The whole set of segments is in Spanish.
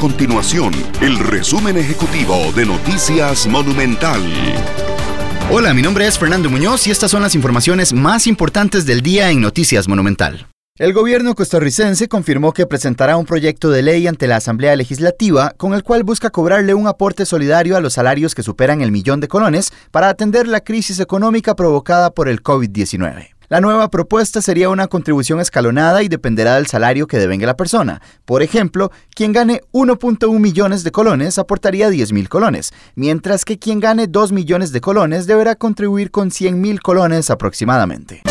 continuación el resumen ejecutivo de Noticias Monumental. Hola, mi nombre es Fernando Muñoz y estas son las informaciones más importantes del día en Noticias Monumental. El gobierno costarricense confirmó que presentará un proyecto de ley ante la Asamblea Legislativa con el cual busca cobrarle un aporte solidario a los salarios que superan el millón de colones para atender la crisis económica provocada por el COVID-19. La nueva propuesta sería una contribución escalonada y dependerá del salario que devenga la persona. Por ejemplo, quien gane 1.1 millones de colones aportaría 10 mil colones, mientras que quien gane 2 millones de colones deberá contribuir con 100 mil colones aproximadamente.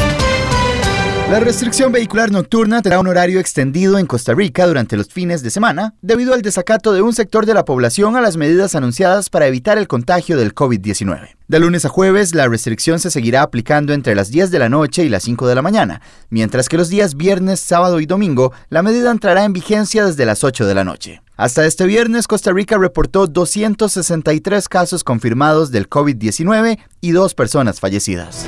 La restricción vehicular nocturna tendrá un horario extendido en Costa Rica durante los fines de semana debido al desacato de un sector de la población a las medidas anunciadas para evitar el contagio del COVID-19. De lunes a jueves, la restricción se seguirá aplicando entre las 10 de la noche y las 5 de la mañana, mientras que los días viernes, sábado y domingo, la medida entrará en vigencia desde las 8 de la noche. Hasta este viernes, Costa Rica reportó 263 casos confirmados del COVID-19 y dos personas fallecidas.